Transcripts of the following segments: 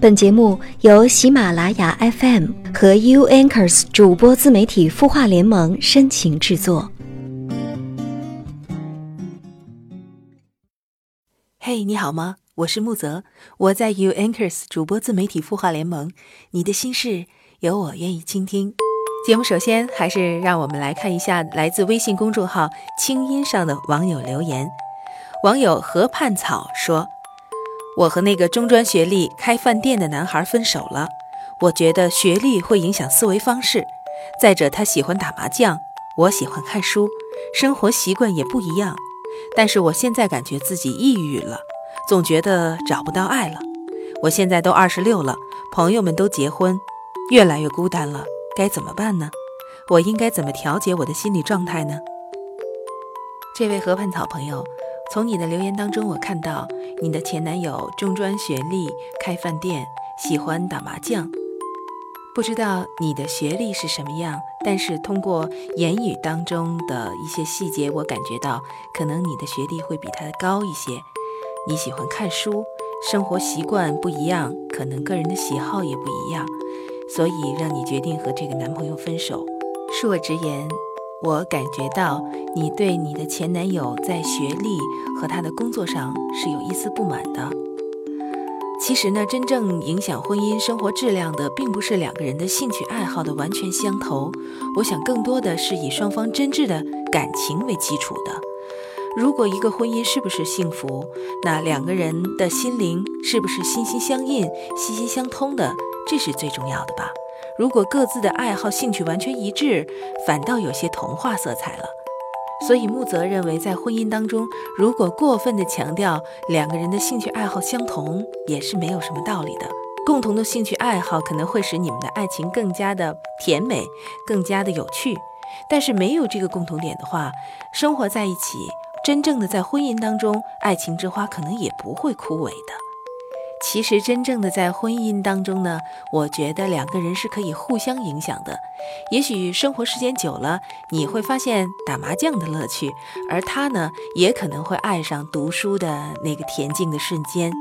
本节目由喜马拉雅 FM 和 U Anchors 主播自媒体孵化联盟深情制作。嘿，你好吗？我是木泽，我在 U Anchors 主播自媒体孵化联盟。你的心事有我愿意倾听。节目首先还是让我们来看一下来自微信公众号“清音”上的网友留言。网友河畔草说。我和那个中专学历开饭店的男孩分手了。我觉得学历会影响思维方式。再者，他喜欢打麻将，我喜欢看书，生活习惯也不一样。但是我现在感觉自己抑郁了，总觉得找不到爱了。我现在都二十六了，朋友们都结婚，越来越孤单了，该怎么办呢？我应该怎么调节我的心理状态呢？这位河畔草朋友。从你的留言当中，我看到你的前男友中专学历，开饭店，喜欢打麻将。不知道你的学历是什么样，但是通过言语当中的一些细节，我感觉到可能你的学历会比他高一些。你喜欢看书，生活习惯不一样，可能个人的喜好也不一样，所以让你决定和这个男朋友分手。恕我直言。我感觉到你对你的前男友在学历和他的工作上是有一丝不满的。其实呢，真正影响婚姻生活质量的，并不是两个人的兴趣爱好的完全相投，我想更多的是以双方真挚的感情为基础的。如果一个婚姻是不是幸福，那两个人的心灵是不是心心相印、心心相通的，这是最重要的吧。如果各自的爱好、兴趣完全一致，反倒有些童话色彩了。所以木泽认为，在婚姻当中，如果过分的强调两个人的兴趣爱好相同，也是没有什么道理的。共同的兴趣爱好可能会使你们的爱情更加的甜美，更加的有趣。但是没有这个共同点的话，生活在一起，真正的在婚姻当中，爱情之花可能也不会枯萎的。其实，真正的在婚姻当中呢，我觉得两个人是可以互相影响的。也许生活时间久了，你会发现打麻将的乐趣，而他呢，也可能会爱上读书的那个恬静的瞬间。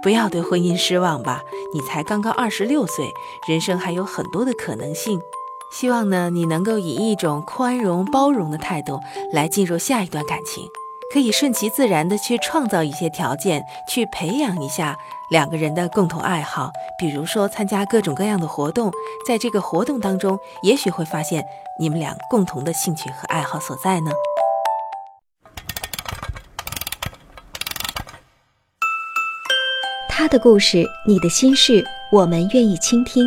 不要对婚姻失望吧，你才刚刚二十六岁，人生还有很多的可能性。希望呢，你能够以一种宽容包容的态度来进入下一段感情。可以顺其自然的去创造一些条件，去培养一下两个人的共同爱好，比如说参加各种各样的活动，在这个活动当中，也许会发现你们俩共同的兴趣和爱好所在呢。他的故事，你的心事，我们愿意倾听。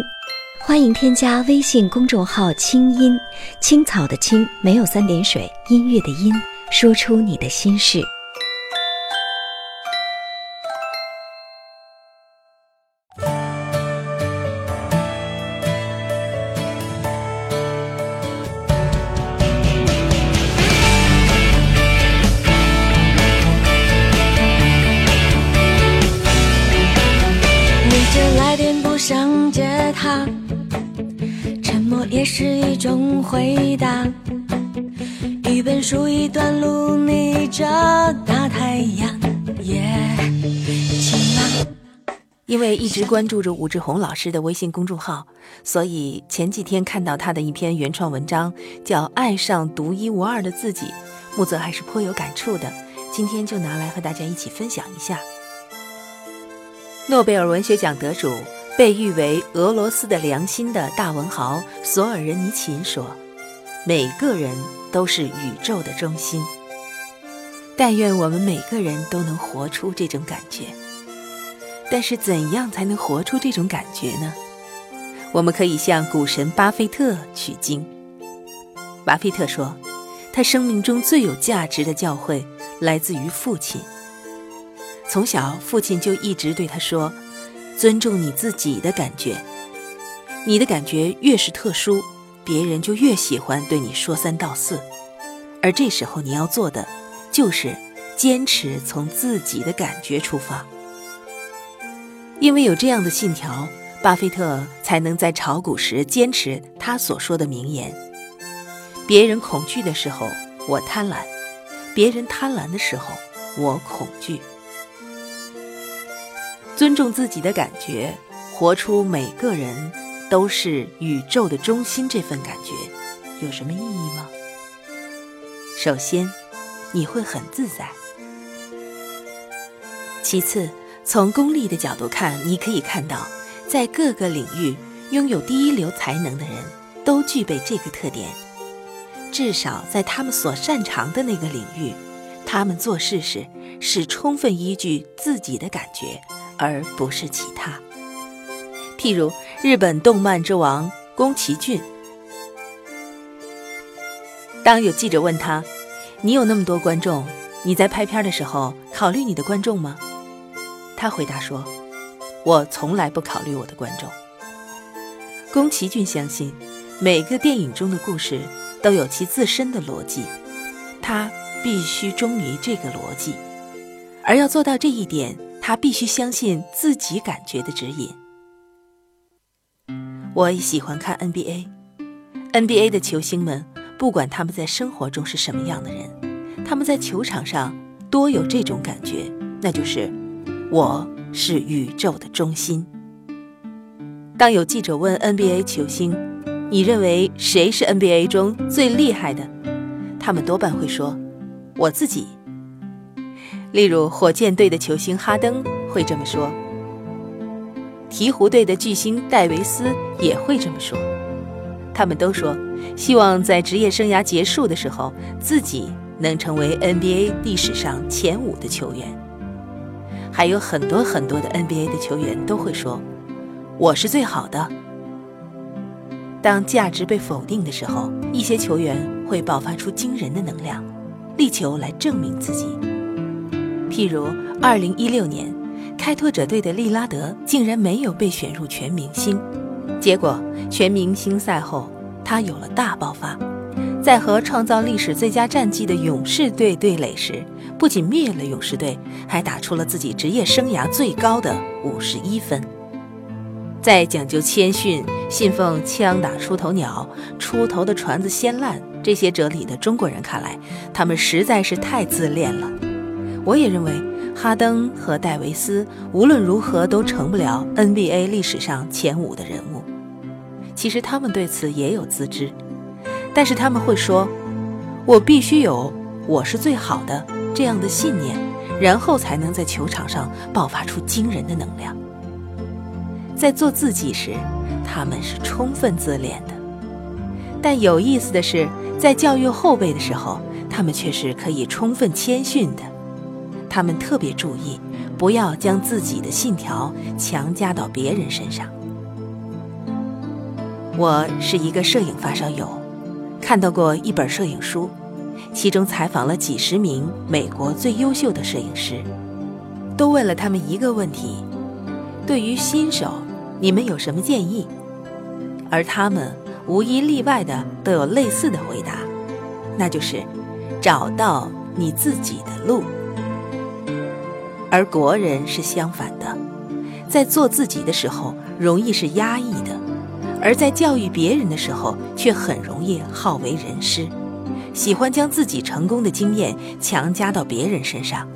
欢迎添加微信公众号“清音青草”的青，没有三点水，音乐的音。说出你的心事。本书，一段路，逆着大太阳，也晴朗。因为一直关注着武志红老师的微信公众号，所以前几天看到他的一篇原创文章，叫《爱上独一无二的自己》，木泽还是颇有感触的。今天就拿来和大家一起分享一下。诺贝尔文学奖得主，被誉为俄罗斯的良心的大文豪索尔仁尼琴说：“每个人。”都是宇宙的中心。但愿我们每个人都能活出这种感觉。但是，怎样才能活出这种感觉呢？我们可以向股神巴菲特取经。巴菲特说，他生命中最有价值的教诲来自于父亲。从小，父亲就一直对他说：“尊重你自己的感觉，你的感觉越是特殊。”别人就越喜欢对你说三道四，而这时候你要做的，就是坚持从自己的感觉出发。因为有这样的信条，巴菲特才能在炒股时坚持他所说的名言：别人恐惧的时候，我贪婪；别人贪婪的时候，我恐惧。尊重自己的感觉，活出每个人都是宇宙的中心这份感觉，有什么意义吗？首先，你会很自在。其次，从功利的角度看，你可以看到，在各个领域拥有第一流才能的人都具备这个特点。至少在他们所擅长的那个领域，他们做事时是充分依据自己的感觉，而不是其他。譬如日本动漫之王宫崎骏，当有记者问他：“你有那么多观众，你在拍片的时候考虑你的观众吗？”他回答说：“我从来不考虑我的观众。”宫崎骏相信每个电影中的故事。都有其自身的逻辑，他必须忠于这个逻辑，而要做到这一点，他必须相信自己感觉的指引。我也喜欢看 NBA，NBA 的球星们，不管他们在生活中是什么样的人，他们在球场上多有这种感觉，那就是我是宇宙的中心。当有记者问 NBA 球星，你认为谁是 NBA 中最厉害的？他们多半会说：“我自己。”例如，火箭队的球星哈登会这么说；鹈鹕队的巨星戴维斯也会这么说。他们都说，希望在职业生涯结束的时候，自己能成为 NBA 历史上前五的球员。还有很多很多的 NBA 的球员都会说：“我是最好的。”当价值被否定的时候，一些球员会爆发出惊人的能量，力求来证明自己。譬如2016年，开拓者队的利拉德竟然没有被选入全明星，结果全明星赛后，他有了大爆发，在和创造历史最佳战绩的勇士队对垒时，不仅灭了勇士队，还打出了自己职业生涯最高的51分。在讲究谦逊、信奉“枪打出头鸟，出头的船子先烂”这些哲理的中国人看来，他们实在是太自恋了。我也认为，哈登和戴维斯无论如何都成不了 NBA 历史上前五的人物。其实他们对此也有自知，但是他们会说：“我必须有我是最好的这样的信念，然后才能在球场上爆发出惊人的能量。”在做自己时，他们是充分自恋的；但有意思的是，在教育后辈的时候，他们却是可以充分谦逊的。他们特别注意，不要将自己的信条强加到别人身上。我是一个摄影发烧友，看到过一本摄影书，其中采访了几十名美国最优秀的摄影师，都问了他们一个问题：对于新手。你们有什么建议？而他们无一例外的都有类似的回答，那就是找到你自己的路。而国人是相反的，在做自己的时候容易是压抑的，而在教育别人的时候却很容易好为人师，喜欢将自己成功的经验强加到别人身上。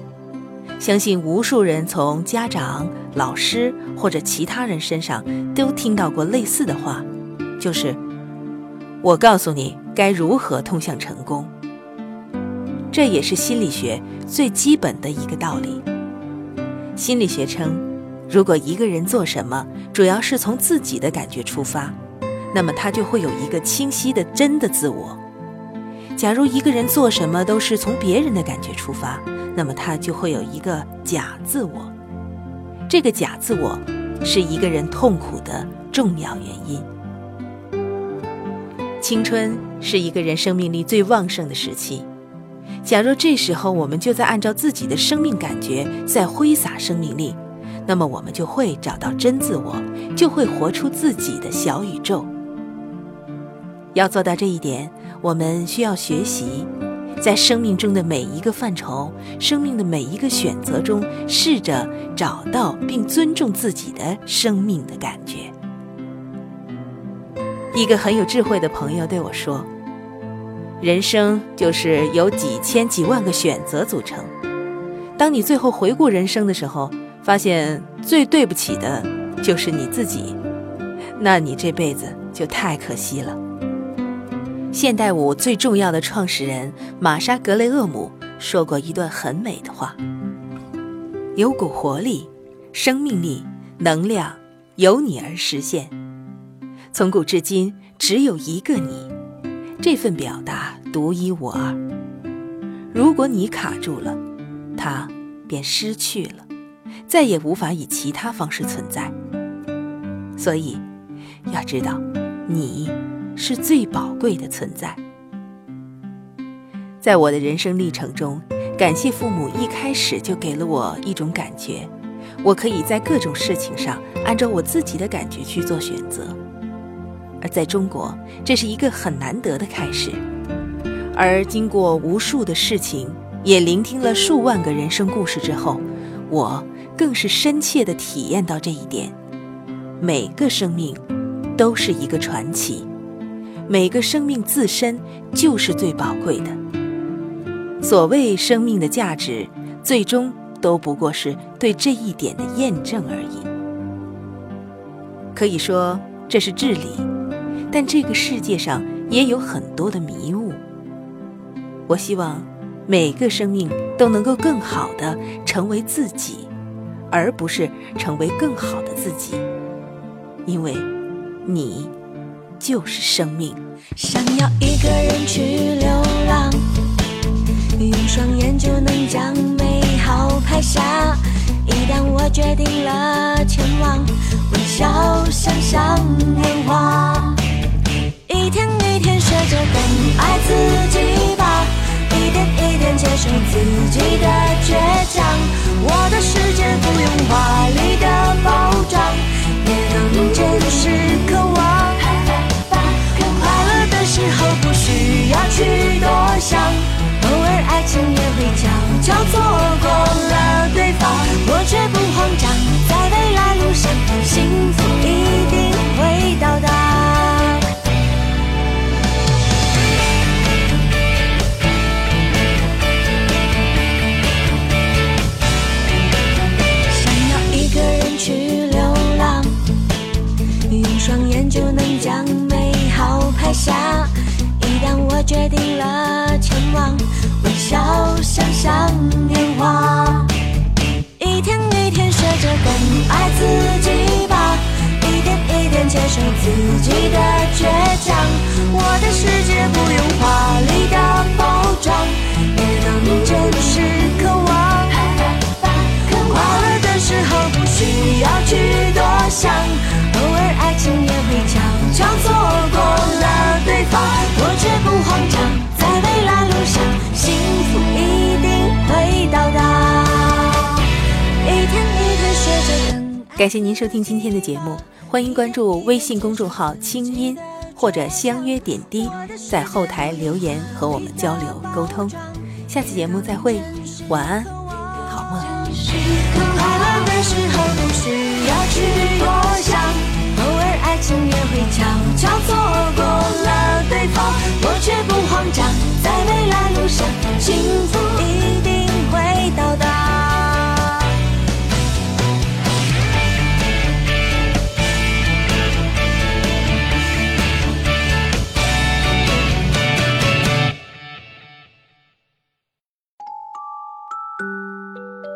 相信无数人从家长、老师或者其他人身上都听到过类似的话，就是“我告诉你该如何通向成功”。这也是心理学最基本的一个道理。心理学称，如果一个人做什么主要是从自己的感觉出发，那么他就会有一个清晰的真的自我。假如一个人做什么都是从别人的感觉出发，那么他就会有一个假自我，这个假自我是一个人痛苦的重要原因。青春是一个人生命力最旺盛的时期，假若这时候我们就在按照自己的生命感觉在挥洒生命力，那么我们就会找到真自我，就会活出自己的小宇宙。要做到这一点，我们需要学习。在生命中的每一个范畴，生命的每一个选择中，试着找到并尊重自己的生命的感觉。一个很有智慧的朋友对我说：“人生就是由几千几万个选择组成。当你最后回顾人生的时候，发现最对不起的就是你自己，那你这辈子就太可惜了。现代舞最重要的创始人玛莎·格雷厄姆说过一段很美的话：“有股活力、生命力、能量，由你而实现。从古至今，只有一个你，这份表达独一无二。如果你卡住了，它便失去了，再也无法以其他方式存在。所以，要知道，你。”是最宝贵的存在。在我的人生历程中，感谢父母一开始就给了我一种感觉，我可以在各种事情上按照我自己的感觉去做选择。而在中国，这是一个很难得的开始。而经过无数的事情，也聆听了数万个人生故事之后，我更是深切地体验到这一点：每个生命都是一个传奇。每个生命自身就是最宝贵的。所谓生命的价值，最终都不过是对这一点的验证而已。可以说这是至理，但这个世界上也有很多的迷雾。我希望每个生命都能够更好的成为自己，而不是成为更好的自己，因为你。就是生命。想要一个人去流浪，用双眼就能将美好拍下。一旦我决定了前往，微笑想象年华。就更爱自己吧，一点一点接受自己的倔强。我的世界不用华丽的包装，也能真实渴望。快乐的时候不需要去多想，偶尔爱情也会悄悄错过了对方，感谢您收听今天的节目，欢迎关注微信公众号“清音”或者相约点滴，在后台留言和我们交流沟通。下次节目再会，晚安，好梦。偶尔爱情也会悄悄错过了对方，我却不慌张，在未来路上，